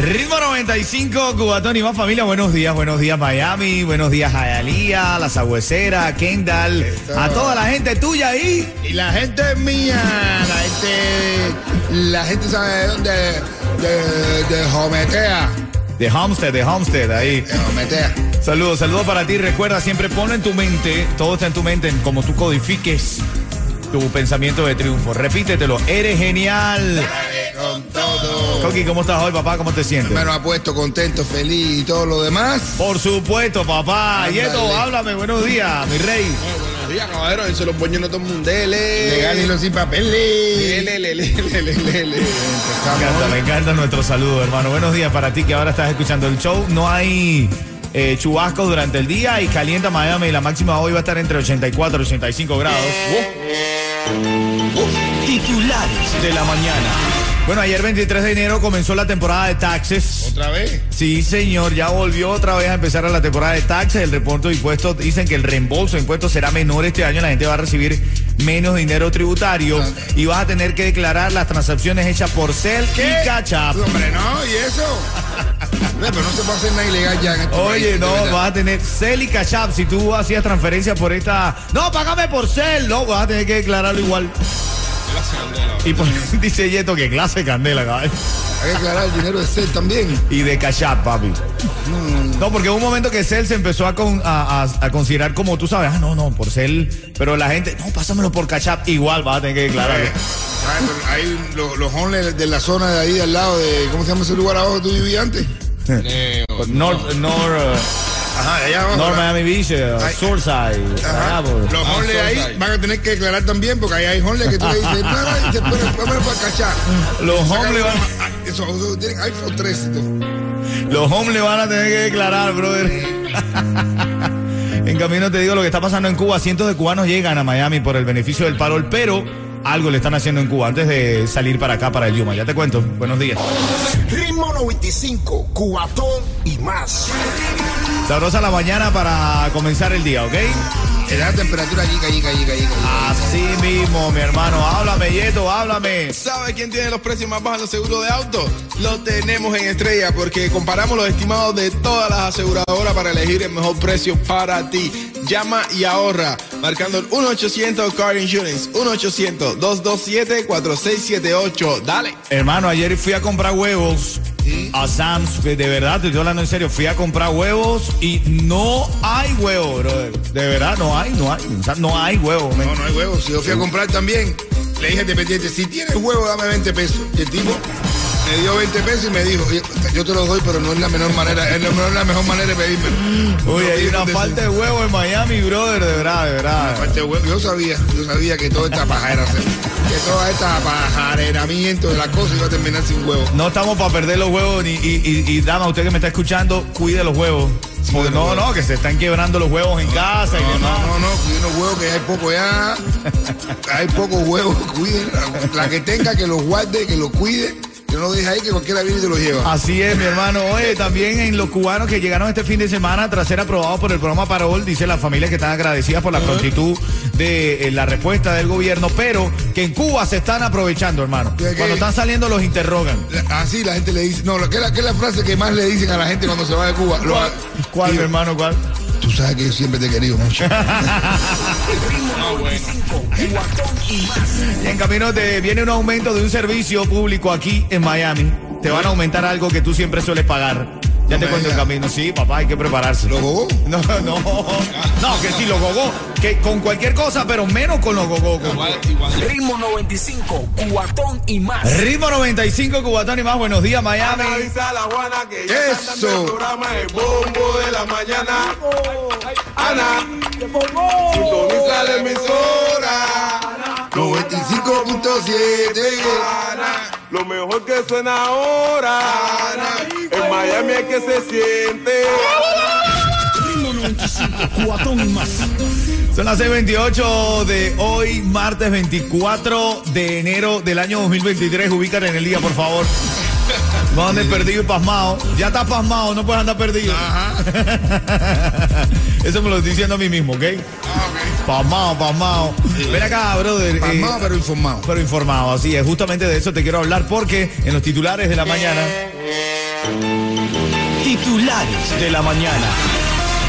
Ritmo 95, Cubatón y más familia. Buenos días, buenos días Miami, buenos días Hialeah, La Sagüecera, Kendall, a toda la gente tuya ahí. Y la gente es mía, la gente, la gente sabe de dónde, de, de Jometea, De Homestead, de Homestead, ahí. de Jometea. Saludos, saludos para ti. Recuerda, siempre ponlo en tu mente, todo está en tu mente, en como tú codifiques tu pensamiento de triunfo. Repítetelo, eres genial. Con todo. Coqui, ¿cómo estás hoy, papá? ¿Cómo te sientes? Hermano apuesto, contento, feliz y todo lo demás. Por supuesto, papá. Ándale. Yeto, háblame, buenos días, mi rey. buenos días, caballero. Dice los no todo el mundo. Legal y los sin papeles. Lele, lele, lele, lele. Me encanta, me encanta nuestro saludo, hermano. Buenos días para ti que ahora estás escuchando el show. No hay eh, chubascos durante el día y calienta Miami. La máxima hoy va a estar entre 84 y 85 grados. Titulares de la mañana. Bueno, ayer 23 de enero comenzó la temporada de taxes. ¿Otra vez? Sí, señor, ya volvió otra vez a empezar la temporada de taxes. El reporte de impuestos dicen que el reembolso de impuestos será menor este año. La gente va a recibir menos dinero tributario y vas a tener que declarar las transacciones hechas por Cel y Cash App. Hombre, no, ¿y eso? No, pero no se puede hacer nada ilegal ya en este Oye, país, no, vas a tener Cel y Cash App. Si tú hacías transferencia por esta. No, págame por Cel. No, vas a tener que declararlo igual. Y por- dice Yeto que clase de candela. Hay que aclarar el dinero de Cel también. Y de Cash App, papi. No, porque hubo un momento que Cel se empezó a, con- a- a- a considerar como tú sabes, ah, no, no, por Cel. Pero la gente, no, pásamelo por Cash App. Igual vas a tener que declararlo. Ay, pero Hay los, los homeless de la zona de ahí al lado de. ¿Cómo se llama ese lugar abajo que tú vivías antes? North, North, Ajá, allá abajo. Miami Beach, Ay. Surfside. Ajá. por- Los homeless ahí van a tener que declarar también porque ahí hay homeless que tú le dices, no, no, y se ponen, pónmelo para cachar. Los homeless van- ah, Eso, tienen iPhone 3. Los homeless van a tener que declarar, brother. en camino te digo lo que está pasando en Cuba. Cientos de cubanos llegan a Miami por el beneficio del parol, pero algo le están haciendo en Cuba antes de salir para acá, para el Yuma. Ya te cuento. Buenos días. Ritmo 95, cuatón y más. Sabrosa la mañana para comenzar el día, ¿ok? La temperatura allí, allí, allí, allí. Así mismo, mi hermano. Háblame, Yeto, háblame. ¿Sabe quién tiene los precios más bajos en los seguros de auto? Lo tenemos en Estrella porque comparamos los estimados de todas las aseguradoras para elegir el mejor precio para ti. Llama y ahorra marcando el 1-800 Car Insurance 1-800-227-4678. Dale. Hermano, ayer fui a comprar huevos a Sam's. De verdad, te estoy hablando en serio. Fui a comprar huevos y no hay huevo, brother. De verdad, no hay, no hay. O sea, no hay huevo. No, no hay huevos. Si yo fui a comprar también, le dije al dependiente, si tienes huevo, dame 20 pesos. Y el tipo me dio 20 pesos y me dijo, "Oye, yo te los doy, pero no es la menor manera, es la, no es la mejor manera de pedírmelo. Oye, hay una falta de huevo en Miami, brother, de verdad, de verdad. Falta de huevo. Yo sabía, yo sabía que toda esta pajera, que toda esta pajareramiento de la cosa iba a terminar sin huevo. No estamos para perder los huevos ni, y, y- y, dama, usted que me está escuchando, cuide los huevos. Porque no, huevos. no, que se están quebrando los huevos en casa y No, demás. no, no, no, cuiden los huevos que hay poco ya. Hay pocos huevos, cuiden. La, la que tenga que los guarde, que los cuide. Que no lo deje ahí, que cualquiera viene y se los lleva. Así es, mi hermano. Oye, también en los cubanos que llegaron este fin de semana tras ser aprobados por el programa Parol, dice las familias que están agradecidas por la prontitud de eh, la respuesta del gobierno, pero que en Cuba se están aprovechando, hermano. Cuando están saliendo los interrogan. Así la gente le dice. No, ¿qué es la, frase que más le dicen a la gente cuando se va de Cuba? Lo- ¿Cuál, mi hermano? ¿Cuál? Que siempre te he querido mucho. Y en camino te viene un aumento de un servicio público aquí en Miami. Te van a aumentar algo que tú siempre sueles pagar. Ya No te cuento el camino. Sí, papá, hay que prepararse. ¿Lo gogó? No, no. No, que sí, lo gogó. Que con cualquier cosa, pero menos con los gogó. Igual, igual. Ritmo 95, cuatón y más. Ritmo 95, Cubatón y más. Buenos días, Miami. Avisa a la Juana que ya Eso. el programa El Bombo de la Mañana. Ana, sintoniza la emisora. 95.7. Ana, lo mejor que suena ahora. Que se siente. Ritmo 95, cuatón y más. Son las 6:28 de hoy, martes 24 de enero del año 2023. Ubícate en el día, por favor. No andes perdido y pasmado. Ya estás pasmado, no puedes andar perdido. Eso me lo estoy diciendo a mí mismo, ¿ok? Pasmado, pasmado. Ven acá, brother. eh, Pasmado, pero informado. pero informado, así es. Justamente de eso te quiero hablar porque en los titulares de la mañana. Titulares de la mañana.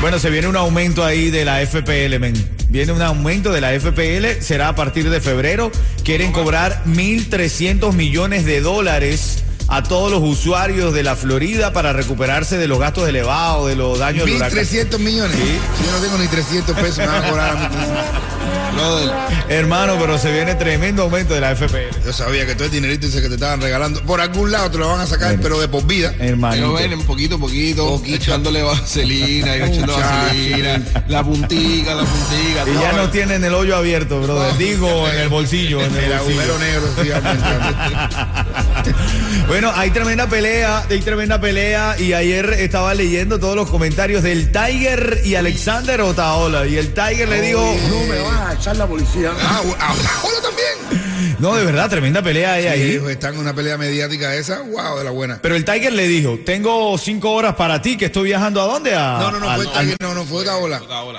Bueno, se viene un aumento ahí de la FPL, men. Viene un aumento de la FPL, será a partir de febrero. Quieren cobrar 1.300 millones de dólares a todos los usuarios de la Florida para recuperarse de los gastos elevados, de los daños del huracán. 1.300 millones. Sí. Si yo no tengo ni 300 pesos, me van a cobrar a mí 300. Brother, Hermano, pero se viene tremendo aumento de la FPL. Yo sabía que todo el dinerito ese que te estaban regalando, por algún lado te lo van a sacar, pero de por vida. Hermano. ven en poquito a poquito, Poquito. echándole vaselina, y echando vaselina, la puntica, la puntica. Y ya todo. no tienen el hoyo abierto, brother. Digo, en el bolsillo. En el El bolsillo. agujero negro, aumentando. Bueno, hay tremenda pelea, hay tremenda pelea y ayer estaba leyendo todos los comentarios del Tiger y Alexander Otaola y el Tiger le dijo, me van a echar la policía. Ah, ah, también. no, de verdad, tremenda pelea Sí, ahí. hijo, están en una pelea mediática esa, wow, de la buena. Pero el Tiger le dijo, tengo cinco horas para ti, que estoy viajando a dónde? A, No, no, no, al- fue el al- Tiger, no, no, fue.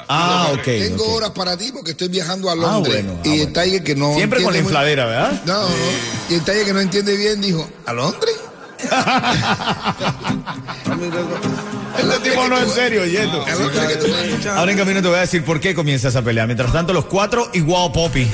Ah, ok. Tengo horas para ti porque estoy viajando a Londres. bueno, ah, y el. Tiger que no. Siempre con la muy- infladera, ¿verdad? No, no. Y el Tiger que no entiende bien dijo, ¿a Londres? Este tipo no es serio, Yeto. ¿A Londres que tú me- Ahora en camino te voy a decir por qué comienza esa pelea. Mientras tanto, los cuatro y Guau Poppy.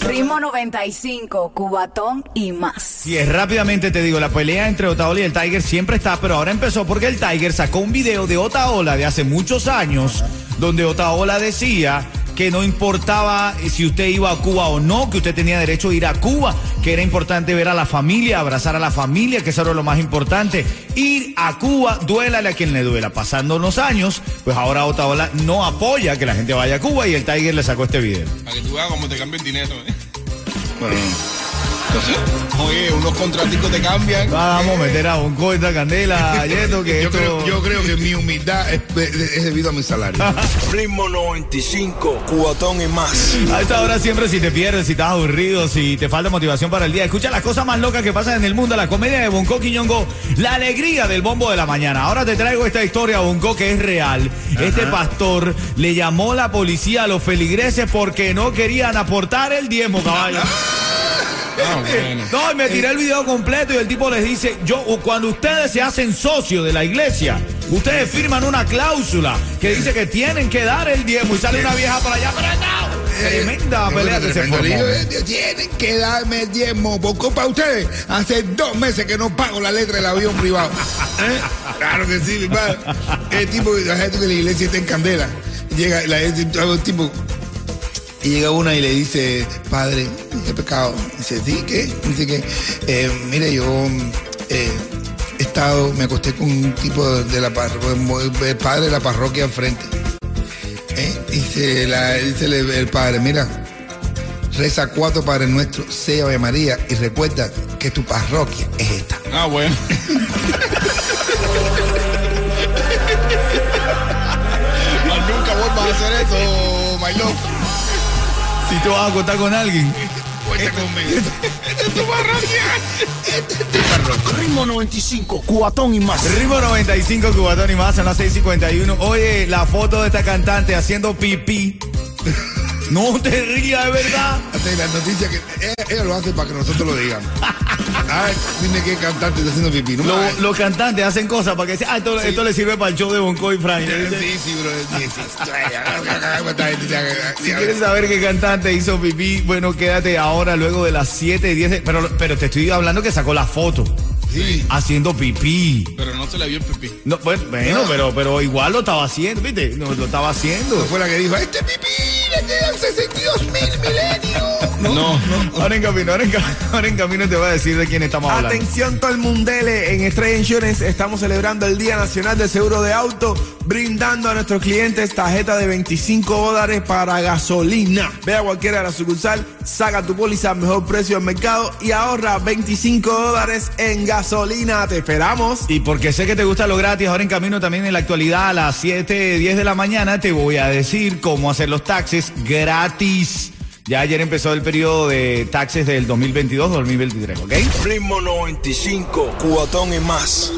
Ritmo 95, Cubatón y más. Y es rápidamente te digo, la pelea entre Otaola y el Tiger siempre está, pero ahora empezó porque el Tiger sacó un video de Otaola de hace muchos años, donde Otaola decía que no importaba si usted iba a Cuba o no, que usted tenía derecho a ir a Cuba, que era importante ver a la familia, abrazar a la familia, que eso era lo más importante. Ir a Cuba, duélale a quien le duela. Pasando los años, pues ahora Otaola no apoya que la gente vaya a Cuba y el Tiger le sacó este video. Para que tú veas cómo te cambia el dinero. ¿eh? Bueno, Oye, unos contraticos te cambian. Vamos a meter a un coita candela, Yeto, que yo, esto... creo, yo creo que mi humildad es, es debido a mi salario. Ritmo 95, cuatón y más. A esta hora siempre si te pierdes, si estás aburrido, si te falta motivación para el día, escucha las cosas más locas que pasan en el mundo, la comedia de Bonco Quiñongo, la alegría del bombo de la mañana. Ahora te traigo esta historia, Bonco, que es real. Este pastor le llamó la policía a los feligreses porque no querían aportar el diezmo, caballo. No, y me tiré el video completo y el tipo les dice, yo, cuando ustedes se hacen socios de la iglesia, ustedes firman una cláusula que dice que tienen que dar el diezmo y sale una vieja por allá, pero no, tremenda pelea que se formó. eh, Tienen que darme el diezmo por culpa de ustedes. Hace dos meses que no pago la letra del avión privado. ¿Eh? Claro que sí, mi padre. El tipo, la gente de la iglesia está en candela. Llega la, el tipo y llega una y le dice, padre, he pecado. Dice, ¿sí? ¿Qué? Dice que, eh, mire, yo eh, he estado, me acosté con un tipo de la parroquia, el padre de la parroquia enfrente. ¿Eh? Dice, la, dice el, el padre, mira, reza cuatro Padres Nuestros, sea Ave María y recuerda que tu parroquia es esta. Ah, bueno. Más nunca vuelvas a hacer eso, my love. Si te vas a contar con alguien. Cuenta conmigo. Ritmo 95, cuatón y más. Ritmo 95, Cubatón y más, son las 6.51. Oye, la foto de esta cantante haciendo pipí. No te rías, de verdad. La noticia que ella, ella lo hace para que nosotros lo digamos. Ay, dime qué cantante está haciendo pipí. No Lo- Ay, los cantantes hacen cosas para que ah, esto, esto le sirve para el show de Bonco y Frank. Sí, sí, bro. Sí, Si sí. quieres saber qué cantante hizo pipí, bueno, quédate ahora luego de las 7 y 10. de- pero, pero te estoy hablando que sacó la foto Sí. haciendo pipí. Pero no se le vio el pipí. No, pues, bueno, pero, pero igual lo estaba haciendo, ¿viste? No, lo estaba haciendo. Fue la que dijo, este pipí le quedan 62 mil milenios. No, no. Ahora en camino, ahora en, ca- ahora en camino te voy a decir de quién estamos hablando. Atención todo el mundele, en Estrella Insurance estamos celebrando el Día Nacional del Seguro de Auto, brindando a nuestros clientes tarjeta de 25 dólares para gasolina. Ve a cualquiera de la sucursal, saca tu póliza al mejor precio del mercado y ahorra 25 dólares en gasolina. Te esperamos. Y porque sé que te gusta lo gratis, ahora en camino también en la actualidad a las 7, 10 de la mañana te voy a decir cómo hacer los taxes gratis. Ya ayer empezó el periodo de taxes del 2022-2023, ¿ok? Ritmo 95, cuatón y más.